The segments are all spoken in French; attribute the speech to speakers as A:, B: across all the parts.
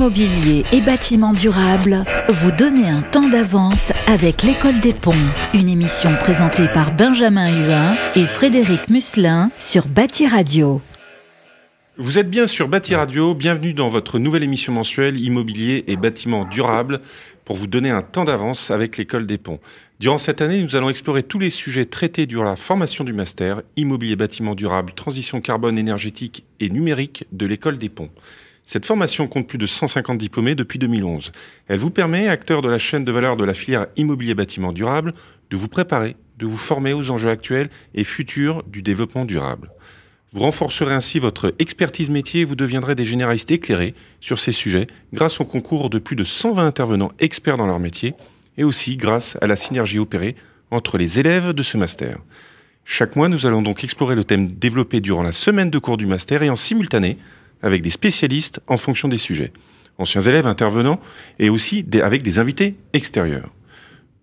A: Immobilier et bâtiments durables, vous donnez un temps d'avance avec l'École des Ponts, une émission présentée par Benjamin Huin et Frédéric Musselin sur Bâti Radio.
B: Vous êtes bien sur Bâti Radio, bienvenue dans votre nouvelle émission mensuelle Immobilier et bâtiments durables pour vous donner un temps d'avance avec l'École des Ponts. Durant cette année, nous allons explorer tous les sujets traités durant la formation du master Immobilier, bâtiments durables, transition carbone énergétique et numérique de l'École des Ponts. Cette formation compte plus de 150 diplômés depuis 2011. Elle vous permet, acteur de la chaîne de valeur de la filière immobilier bâtiment durable, de vous préparer, de vous former aux enjeux actuels et futurs du développement durable. Vous renforcerez ainsi votre expertise métier et vous deviendrez des généralistes éclairés sur ces sujets grâce au concours de plus de 120 intervenants experts dans leur métier et aussi grâce à la synergie opérée entre les élèves de ce master. Chaque mois, nous allons donc explorer le thème développé durant la semaine de cours du master et en simultané avec des spécialistes en fonction des sujets, anciens élèves intervenants et aussi avec des invités extérieurs.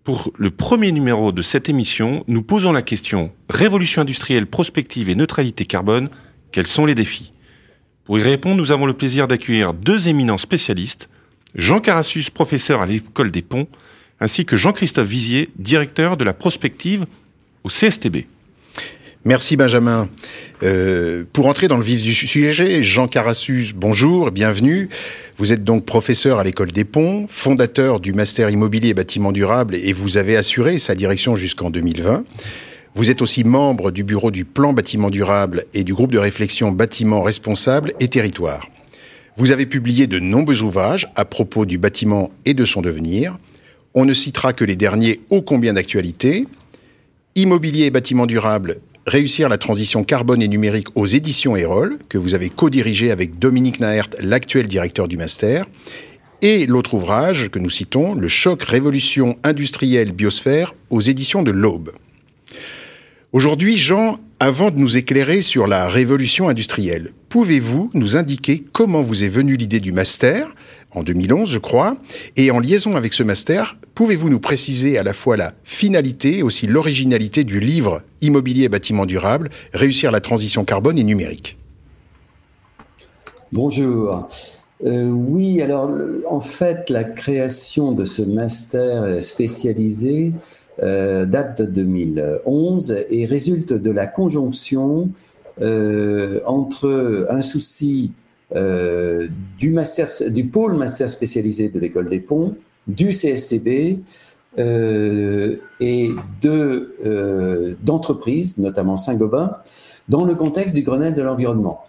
B: Pour le premier numéro de cette émission, nous posons la question Révolution industrielle, prospective et neutralité carbone, quels sont les défis? Pour y répondre, nous avons le plaisir d'accueillir deux éminents spécialistes, Jean Carassus, professeur à l'école des ponts, ainsi que Jean-Christophe Vizier, directeur de la prospective au CSTB.
C: Merci Benjamin. Euh, pour entrer dans le vif du sujet, Jean Carassus, bonjour, bienvenue. Vous êtes donc professeur à l'école des ponts, fondateur du master immobilier et bâtiment durable et vous avez assuré sa direction jusqu'en 2020. Vous êtes aussi membre du bureau du plan bâtiment durable et du groupe de réflexion bâtiment responsable et territoire. Vous avez publié de nombreux ouvrages à propos du bâtiment et de son devenir. On ne citera que les derniers ô combien d'actualité. Immobilier et bâtiment durable, Réussir la transition carbone et numérique aux éditions Erol, que vous avez co-dirigé avec Dominique Naert, l'actuel directeur du master, et l'autre ouvrage que nous citons, Le choc révolution industrielle biosphère aux éditions de l'Aube. Aujourd'hui, Jean, avant de nous éclairer sur la révolution industrielle, pouvez-vous nous indiquer comment vous est venue l'idée du master en 2011, je crois. Et en liaison avec ce master, pouvez-vous nous préciser à la fois la finalité et aussi l'originalité du livre Immobilier et bâtiment durable, réussir la transition carbone et numérique?
D: Bonjour. Euh, oui, alors en fait, la création de ce master spécialisé euh, date de 2011 et résulte de la conjonction euh, entre un souci euh, du, master, du pôle master spécialisé de l'école des ponts, du CSCB euh, et euh, d'entreprises, notamment Saint-Gobain, dans le contexte du Grenelle de l'environnement.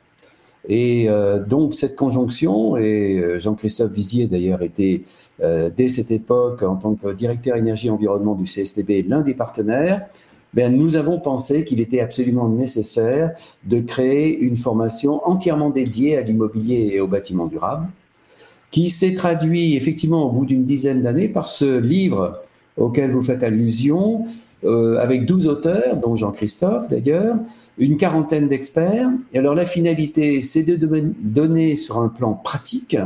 D: Et donc cette conjonction, et Jean-Christophe Vizier d'ailleurs était dès cette époque en tant que directeur énergie-environnement du CSTB l'un des partenaires, ben, nous avons pensé qu'il était absolument nécessaire de créer une formation entièrement dédiée à l'immobilier et au bâtiment durable, qui s'est traduit effectivement au bout d'une dizaine d'années par ce livre auquel vous faites allusion, euh, avec 12 auteurs, dont Jean-Christophe d'ailleurs, une quarantaine d'experts. Et alors la finalité, c'est de donner sur un plan pratique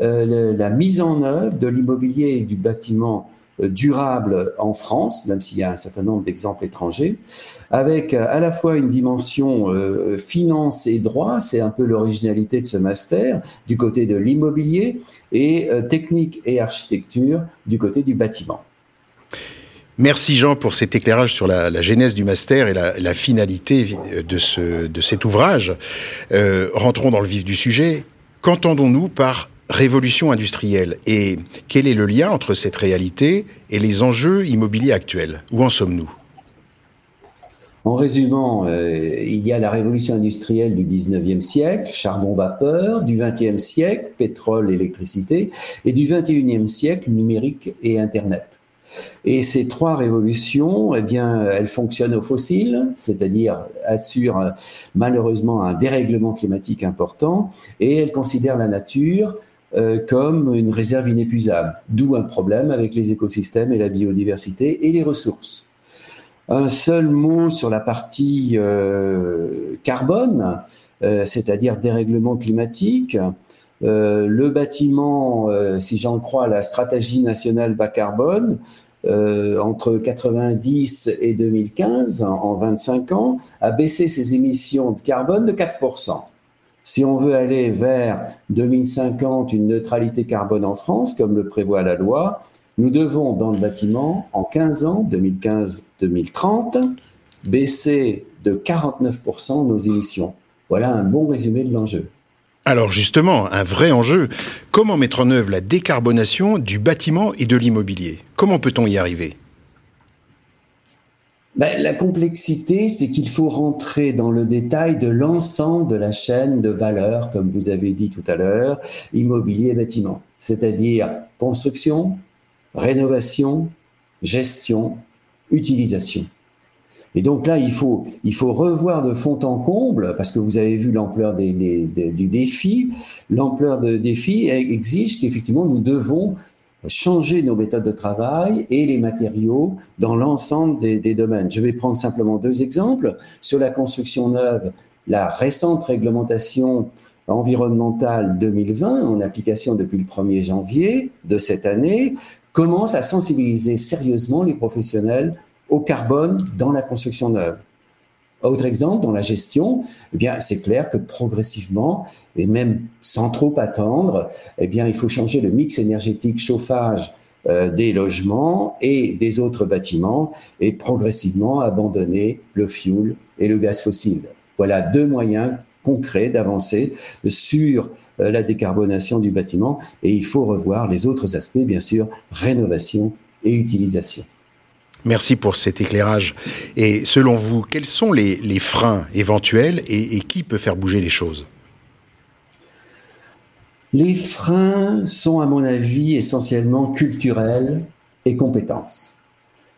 D: euh, la mise en œuvre de l'immobilier et du bâtiment durable en France, même s'il y a un certain nombre d'exemples étrangers, avec euh, à la fois une dimension euh, finance et droit, c'est un peu l'originalité de ce master, du côté de l'immobilier, et technique et architecture du côté du bâtiment.
C: Merci Jean pour cet éclairage sur la, genèse du master et la, finalité de, ce, de cet ouvrage. rentrons dans le vif du sujet. Qu'entendons-nous par révolution industrielle. Et quel est le lien entre cette réalité et les enjeux immobiliers actuels? Où en sommes-nous?
D: En résumant, euh, il y a la révolution industrielle du 19e siècle, charbon-vapeur, du 20e siècle, pétrole, électricité, et du 21e siècle, numérique et Internet. Et ces trois révolutions, eh bien, elles fonctionnent au fossile, c'est-à-dire assurent malheureusement un dérèglement climatique important, et elles considèrent la nature euh, comme une réserve inépuisable, d'où un problème avec les écosystèmes et la biodiversité et les ressources. Un seul mot sur la partie euh, carbone, euh, c'est-à-dire dérèglement climatique. le bâtiment, si j'en crois la stratégie nationale bas carbone, entre 90 et 2015, en, en 25 ans, a baissé ses émissions de carbone de 4%. Si on veut aller vers 2050 une neutralité carbone en France, comme le prévoit la loi, nous devons, dans le bâtiment, en 15 ans, 2015-2030, baisser de 49% nos émissions. Voilà un bon résumé de l'enjeu.
C: Alors justement, un vrai enjeu, comment mettre en œuvre la décarbonation du bâtiment et de l'immobilier? Comment peut-on y arriver?
D: Ben, La complexité, c'est qu'il faut rentrer dans le détail de l'ensemble de la chaîne de valeur, comme vous avez dit tout à l'heure, immobilier et bâtiment, c'est-à-dire construction, rénovation, gestion, utilisation. Et donc là, il faut, il faut revoir de fond en comble, parce que vous avez vu l'ampleur du défi. L'ampleur de défi exige qu'effectivement, nous devons changer nos méthodes de travail et les matériaux dans l'ensemble des, domaines. Je vais prendre simplement deux exemples. Sur la construction neuve, la récente réglementation environnementale 2020, en application depuis le 1er janvier de cette année, commence à sensibiliser sérieusement les professionnels au carbone dans la construction neuve. Autre exemple, dans la gestion, eh bien, c'est clair que progressivement, et même sans trop attendre, eh bien, il faut changer le mix énergétique chauffage euh, des logements et des autres bâtiments et progressivement abandonner le fioul et le gaz fossile. Voilà deux moyens concrets d'avancer sur euh, la décarbonation du bâtiment et il faut revoir les autres aspects, bien sûr, rénovation et utilisation.
C: Merci pour cet éclairage. Et selon vous, quels sont les, freins éventuels et, qui peut faire bouger les choses?
D: Les freins sont, à mon avis, essentiellement culturels et compétences.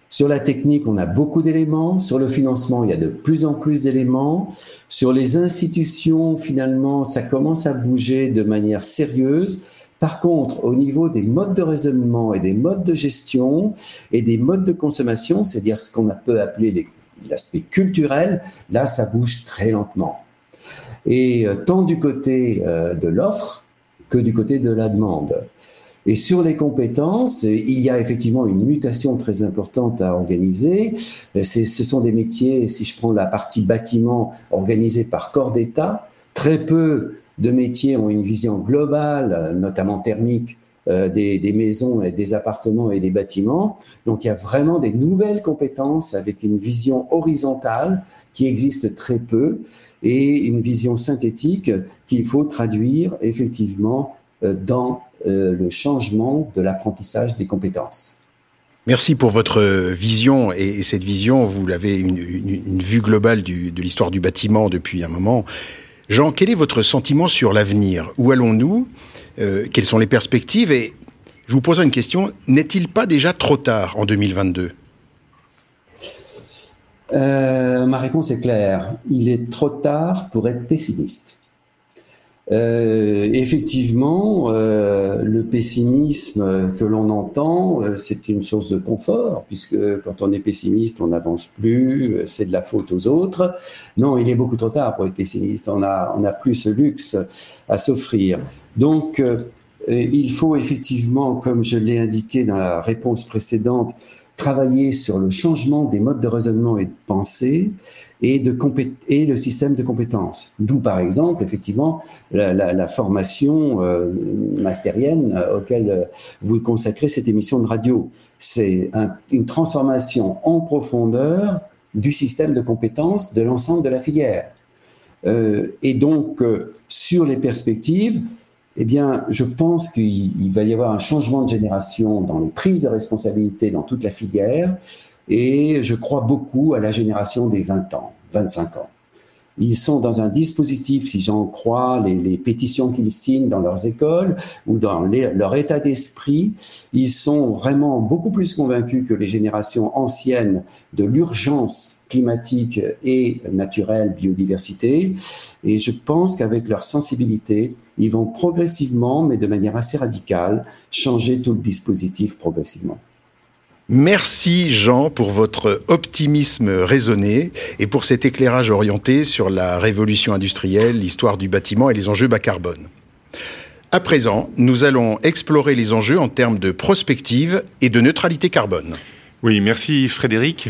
D: Sur la technique, on a beaucoup d'éléments. Sur le financement, il y a de plus en plus d'éléments. Sur les institutions, finalement, ça commence à bouger de manière sérieuse. Par contre, au niveau des modes de raisonnement et des modes de gestion et des modes de consommation, c'est-à-dire ce qu'on peut appeler l'aspect culturel, là, ça bouge très lentement. Et euh, tant du côté euh, de l'offre que du côté de la demande. Et sur les compétences, il y a effectivement une mutation très importante à organiser. Ce sont des métiers, si je prends la partie bâtiment, organisés par corps d'État. Très peu de métiers ont une vision globale, notamment thermique, euh, des, des, maisons et des appartements et des bâtiments. Donc il y a vraiment des nouvelles compétences avec une vision horizontale qui existe très peu et une vision synthétique qu'il faut traduire effectivement euh, dans euh, le changement de l'apprentissage des compétences.
C: Merci pour votre vision et, cette vision, vous l'avez une, une, vue globale du, de l'histoire du bâtiment depuis un moment. Jean, quel est votre sentiment sur l'avenir? Où allons-nous? Euh, Quelles sont les perspectives? Et je vous poserai une question, n'est-il pas déjà trop tard en 2022
D: euh, Ma réponse est claire. Il est trop tard pour être pessimiste. Euh, effectivement, euh, le pessimisme que l'on entend, euh, c'est une source de confort, puisque quand on est pessimiste, on n'avance plus, euh, c'est de la faute aux autres. Non, il est beaucoup trop tard pour être pessimiste. On a, on a plus ce luxe à s'offrir. Donc, il faut effectivement, comme je l'ai indiqué dans la réponse précédente, travailler sur le changement des modes de raisonnement et de pensée et, de et le système de compétences. D'où, par exemple, effectivement, la, formation euh, mastérienne euh, auquel euh, vous consacrez cette émission de radio. C'est un, une transformation en profondeur du système de compétences de l'ensemble de la filière. Euh, et donc, euh, sur les perspectives, eh bien, je pense qu'il va y avoir un changement de génération dans les prises de responsabilité dans toute la filière et je crois beaucoup à la génération des 20 ans, 25 ans. Ils sont dans un dispositif, si j'en crois, les, pétitions qu'ils signent dans leurs écoles ou dans leur état d'esprit, ils sont vraiment beaucoup plus convaincus que les générations anciennes de l'urgence climatique et naturelle, biodiversité. Et je pense qu'avec leur sensibilité, ils vont progressivement, mais de manière assez radicale, changer tout le dispositif progressivement.
C: Merci Jean pour votre optimisme raisonné et pour cet éclairage orienté sur la révolution industrielle, l'histoire du bâtiment et les enjeux bas carbone. À présent, nous allons explorer les enjeux en termes de prospective et de neutralité carbone.
B: Oui, merci Frédéric.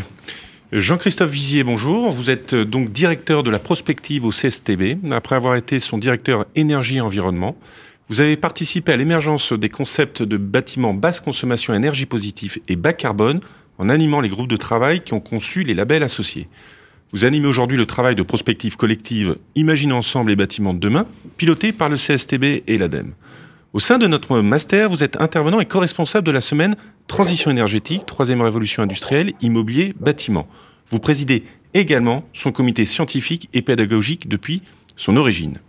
B: Jean-Christophe Vizier, bonjour. Vous êtes euh, donc directeur de la prospective au CSTB, après avoir été son directeur énergie et environnement. Vous avez participé à l'émergence des concepts de bâtiments basse consommation énergie positive et bas carbone en animant les groupes de travail qui ont conçu les labels associés. Vous animez aujourd'hui le travail de prospective collective Imaginez ensemble les bâtiments de demain, piloté par le CSTB et l'ADEME. Au sein de notre master, vous êtes intervenant et co-responsable de la semaine Transition énergétique, troisième révolution industrielle, immobilier, bâtiment. Vous présidez également son comité scientifique et pédagogique depuis son origine.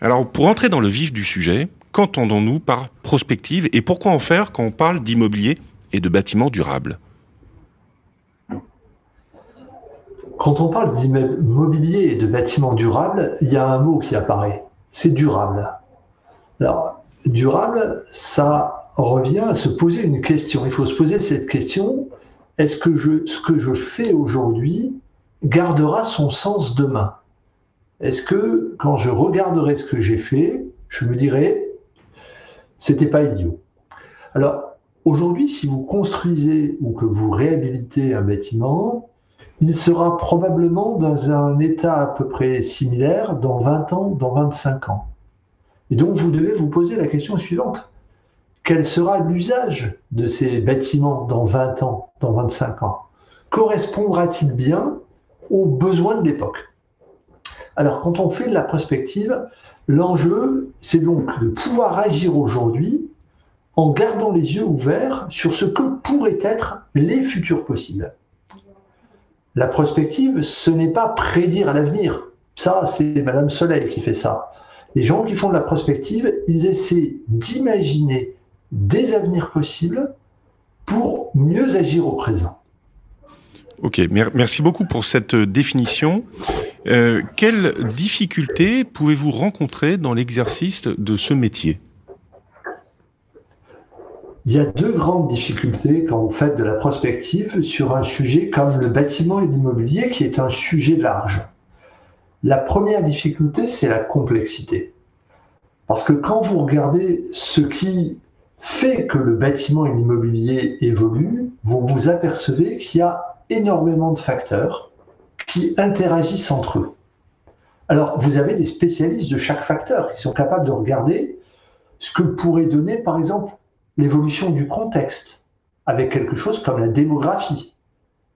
B: Alors, pour entrer dans le vif du sujet, qu'entendons-nous par prospective et pourquoi en faire quand on parle d'immobilier et de bâtiments durables?
E: Quand on parle d'immobilier et de bâtiments durables, il y a un mot qui apparaît, c'est durable. Alors, durable, ça revient à se poser une question. Il faut se poser cette question, est-ce que ce que je fais aujourd'hui gardera son sens demain? Est-ce que quand je regarderai ce que j'ai fait, je me dirai, c'était pas idiot? Alors, aujourd'hui, si vous construisez ou que vous réhabilitez un bâtiment, il sera probablement dans un état à peu près similaire dans 20 ans, dans 25 ans. Et donc vous devez vous poser la question suivante. Quel sera l'usage de ces bâtiments dans 20 ans, dans 25 ans? Correspondra-t-il bien aux besoins de l'époque? Alors quand on fait de la prospective, l'enjeu, c'est donc de pouvoir agir aujourd'hui en gardant les yeux ouverts sur ce que pourraient être les futurs possibles. La prospective, ce n'est pas prédire l'avenir. Ça, c'est Madame Soleil qui fait ça. Les gens qui font de la prospective, ils essaient d'imaginer des avenirs possibles pour mieux agir au présent.
B: Ok, merci beaucoup pour cette euh, définition. Euh, quelles difficultés pouvez-vous rencontrer dans l'exercice de ce métier?
E: Il y a deux grandes difficultés quand vous faites de la prospective sur un sujet comme le bâtiment et l'immobilier, qui est un sujet large. La première difficulté, c'est la complexité. Parce que quand vous regardez ce qui fait que le bâtiment et l'immobilier évoluent, vous vous apercevez qu'il y a énormément de facteurs qui interagissent entre eux. Alors, vous avez des spécialistes de chaque facteur qui sont capables de regarder ce que pourrait donner, par exemple, l'évolution du contexte avec quelque chose comme la démographie.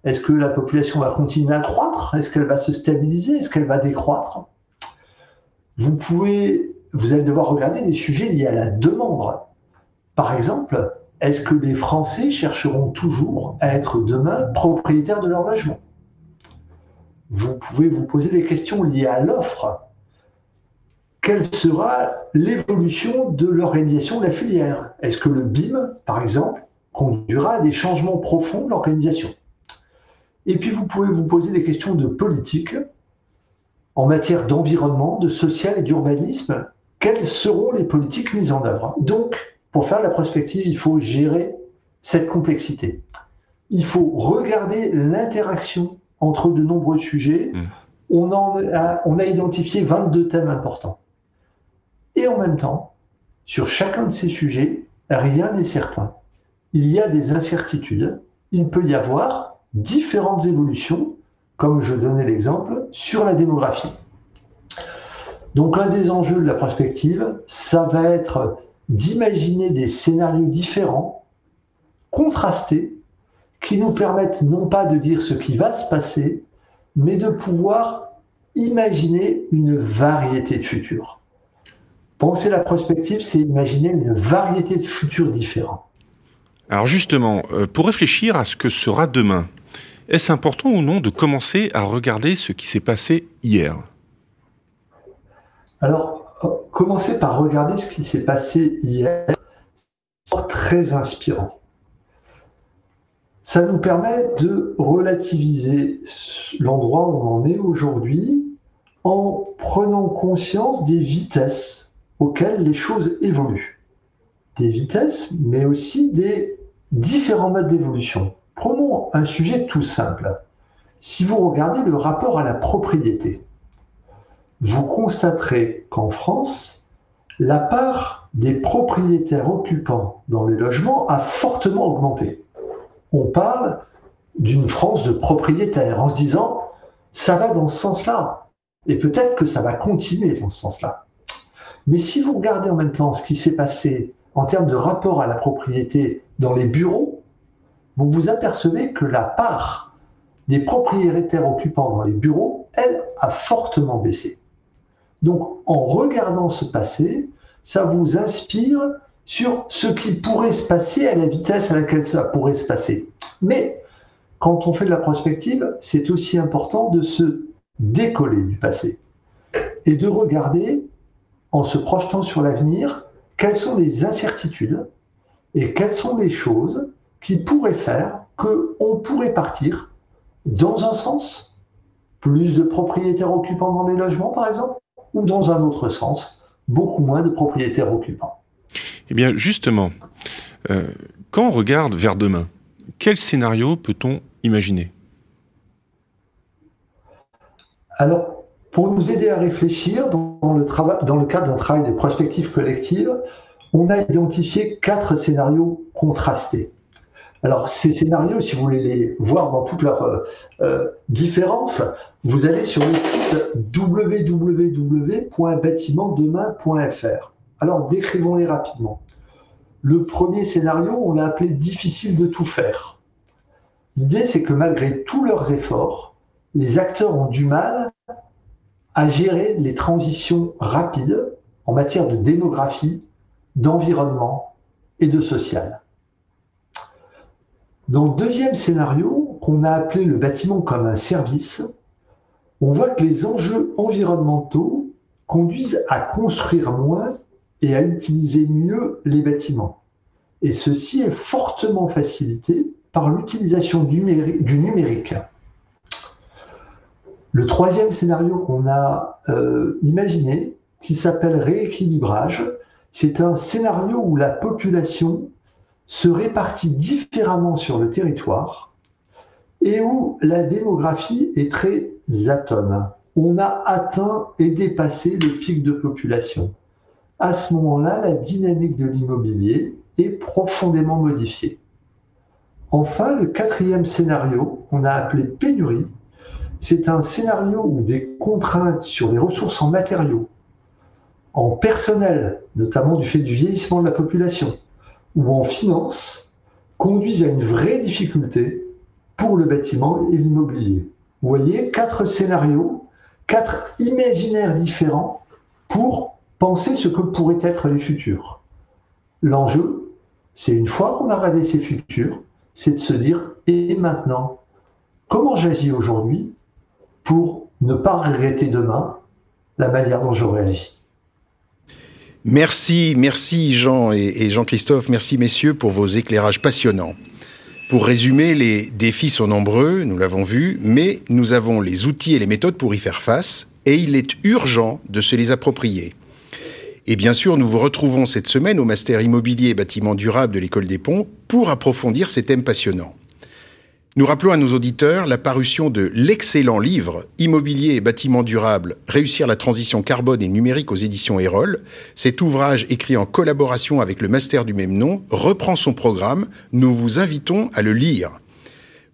E: Est-ce que la population va continuer à croître? Est-ce qu'elle va se stabiliser? Est-ce qu'elle va décroître? Vous pouvez, vous allez devoir regarder des sujets liés à la demande. Par exemple, est-ce que les Français chercheront toujours à être demain propriétaires de leur logement? Vous pouvez vous poser des questions liées à l'offre. Quelle sera l'évolution de l'organisation de la filière? Est-ce que le BIM, par exemple, conduira à des changements profonds de l'organisation? Et puis vous pouvez vous poser des questions de politique. En matière d'environnement, de social et d'urbanisme. Quelles seront les politiques mises en œuvre? Donc, pour faire la prospective, il faut gérer cette complexité. Il faut regarder l'interaction entre de nombreux sujets. Mmh. On, en on a identifié 22 thèmes importants. Et en même temps, sur chacun de ces sujets, rien n'est certain. Il y a des incertitudes. Il peut y avoir différentes évolutions, comme je donnais l'exemple, sur la démographie. Donc un des enjeux de la prospective, ça va être d'imaginer des scénarios différents, contrastés, qui nous permettent non pas de dire ce qui va se passer, mais de pouvoir imaginer une variété de futurs. Penser la prospective, c'est imaginer une variété de futurs différents.
B: Alors justement, euh, pour réfléchir à ce que sera demain, est-ce important ou non de commencer à regarder ce qui s'est passé hier?
E: Alors, commencer par regarder ce qui s'est passé hier, c'est très inspirant. Ça nous permet de relativiser l'endroit où on en est aujourd'hui en prenant conscience des vitesses auxquelles les choses évoluent. Des vitesses, mais aussi des différents modes d'évolution. Prenons un sujet tout simple. Si vous regardez le rapport à la propriété, vous constaterez qu'en France, la part des propriétaires occupants dans les logements a fortement augmenté. On parle d'une France de propriétaires en se disant ça va dans ce sens-là et peut-être que ça va continuer dans ce sens-là. Mais si vous regardez en même temps ce qui s'est passé en termes de rapport à la propriété dans les bureaux, vous vous apercevez que la part des propriétaires occupants dans les bureaux, elle, a fortement baissé. Donc, en regardant ce passé, ça vous inspire sur ce qui pourrait se passer à la vitesse à laquelle ça pourrait se passer. Mais quand on fait de la prospective, c'est aussi important de se décoller du passé et de regarder, en se projetant sur l'avenir, quelles sont les incertitudes et quelles sont les choses qui pourraient faire qu'on pourrait partir dans un sens, plus de propriétaires occupants dans les logements par exemple, ou dans un autre sens, beaucoup moins de propriétaires occupants.
B: Eh bien justement, euh, quand on regarde vers demain, quel scénario peut-on imaginer?
E: Alors, pour nous aider à réfléchir, dans le, dans le cadre d'un travail de prospective collective, on a identifié quatre scénarios contrastés. Alors, ces scénarios, si vous voulez les voir dans toute leur euh, euh différence, vous allez sur le site www.bâtimentdemain.fr. Alors, décrivons-les rapidement. Le premier scénario, on l'a appelé difficile de tout faire. L'idée, c'est que malgré tous leurs efforts, les acteurs ont du mal à gérer les transitions rapides en matière de démographie, d'environnement et de social. Dans le deuxième scénario, qu'on a appelé le bâtiment comme un service, on voit que les enjeux environnementaux conduisent à construire moins et à utiliser mieux les bâtiments. Et ceci est fortement facilité par l'utilisation du numérique. Le troisième scénario qu'on a euh, imaginé, qui s'appelle rééquilibrage, c'est un scénario où la population se répartit différemment sur le territoire et où la démographie est très On a atteint et dépassé le pic de population. À ce moment-là, la dynamique de l'immobilier est profondément modifiée. Enfin, le quatrième scénario, qu'on a appelé pénurie, c'est un scénario où des contraintes sur les ressources en matériaux, en personnel, notamment du fait du vieillissement de la population, ou en finance conduisent à une vraie difficulté pour le bâtiment et l'immobilier. Vous voyez, quatre scénarios, quatre imaginaires différents pour penser ce que pourraient être les futurs. L'enjeu, c'est une fois qu'on a regardé ces futurs, c'est de se dire, et maintenant, comment j'agis aujourd'hui pour ne pas regretter demain la manière dont j'aurais agi?
C: Merci, merci Jean et, Jean-Christophe, merci messieurs pour vos éclairages passionnants. Pour résumer, les défis sont nombreux, nous l'avons vu, mais nous avons les outils et les méthodes pour y faire face, et il est urgent de se les approprier. Et bien sûr, nous vous retrouvons cette semaine au Master Immobilier et Bâtiments Durables de l'École des Ponts pour approfondir ces thèmes passionnants. Nous rappelons à nos auditeurs la parution de l'excellent livre Immobilier et bâtiments durables, réussir la transition carbone et numérique aux éditions Erol. Cet ouvrage, écrit en collaboration avec le master du même nom, reprend son programme. Nous vous invitons à le lire.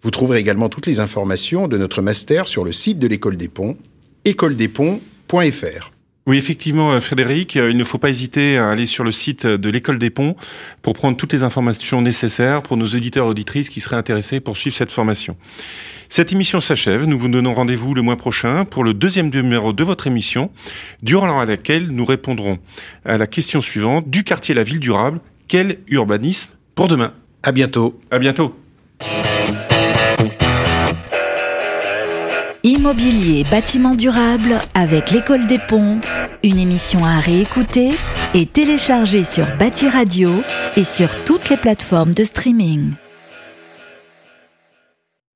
C: Vous trouverez également toutes les informations de notre master sur le site de l'École des Ponts, écoledesponts.fr.
B: Oui, effectivement, euh, Frédéric, euh, il ne faut pas hésiter à aller sur le site de l'école des ponts pour prendre toutes les informations nécessaires pour nos auditeurs et auditrices qui seraient intéressés pour suivre cette formation. Cette émission s'achève. Nous vous donnons rendez-vous le mois prochain pour le deuxième numéro de votre émission, durant laquelle nous répondrons à la question suivante du quartier La Ville Durable. Quel urbanisme pour demain?
C: À bientôt.
B: À bientôt.
A: Immobilier bâtiment durable avec l'école des ponts, une émission à réécouter et télécharger sur Bâti Radio et sur toutes les plateformes de streaming.